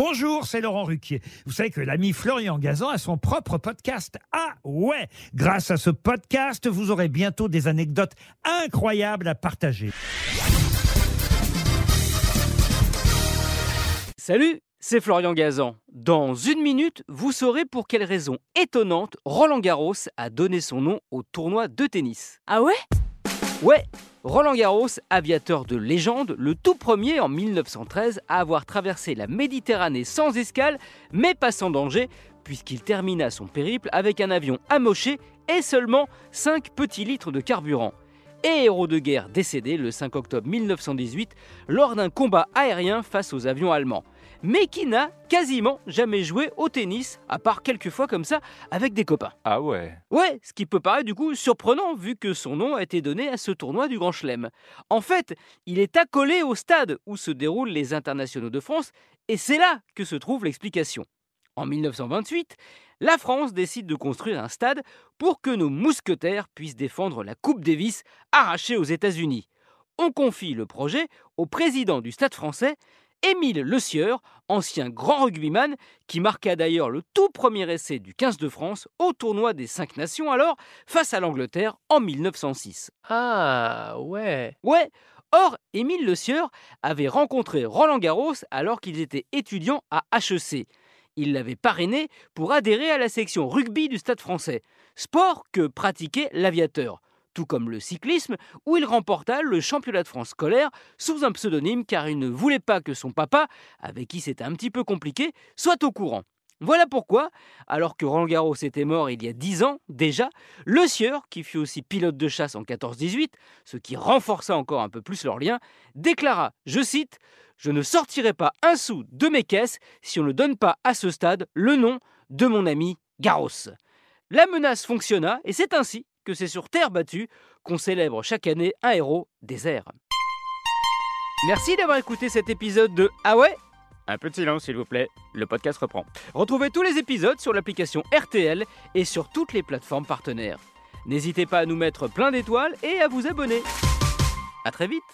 Bonjour, c'est Laurent Ruquier. Vous savez que l'ami Florian Gazan a son propre podcast. Ah ouais Grâce à ce podcast, vous aurez bientôt des anecdotes incroyables à partager. Salut, c'est Florian Gazan. Dans une minute, vous saurez pour quelle raison étonnante Roland Garros a donné son nom au tournoi de tennis. Ah ouais? Ouais, Roland Garros, aviateur de légende, le tout premier en 1913 à avoir traversé la Méditerranée sans escale, mais pas sans danger, puisqu'il termina son périple avec un avion amoché et seulement 5 petits litres de carburant. Et héros de guerre décédé le 5 octobre 1918 lors d'un combat aérien face aux avions allemands mais qui n'a quasiment jamais joué au tennis, à part quelques fois comme ça, avec des copains. Ah ouais Ouais, ce qui peut paraître du coup surprenant vu que son nom a été donné à ce tournoi du Grand Chelem. En fait, il est accolé au stade où se déroulent les internationaux de France, et c'est là que se trouve l'explication. En 1928, la France décide de construire un stade pour que nos mousquetaires puissent défendre la Coupe Davis arrachée aux États-Unis. On confie le projet au président du Stade français, Émile Le Sieur, ancien grand rugbyman, qui marqua d'ailleurs le tout premier essai du 15 de France au tournoi des Cinq Nations alors, face à l'Angleterre en 1906. Ah ouais Ouais Or, Émile Le Sieur avait rencontré Roland Garros alors qu'ils étaient étudiants à HEC. Il l'avait parrainé pour adhérer à la section rugby du Stade français, sport que pratiquait l'aviateur tout comme le cyclisme, où il remporta le championnat de France scolaire sous un pseudonyme car il ne voulait pas que son papa, avec qui c'était un petit peu compliqué, soit au courant. Voilà pourquoi, alors que Roland Garros était mort il y a 10 ans déjà, Le Sieur, qui fut aussi pilote de chasse en 14-18, ce qui renforça encore un peu plus leur lien, déclara, je cite, Je ne sortirai pas un sou de mes caisses si on ne donne pas à ce stade le nom de mon ami Garros. La menace fonctionna et c'est ainsi que c'est sur terre battue qu'on célèbre chaque année un héros des airs. Merci d'avoir écouté cet épisode de Ah ouais Un peu de silence s'il vous plaît, le podcast reprend. Retrouvez tous les épisodes sur l'application RTL et sur toutes les plateformes partenaires. N'hésitez pas à nous mettre plein d'étoiles et à vous abonner. A très vite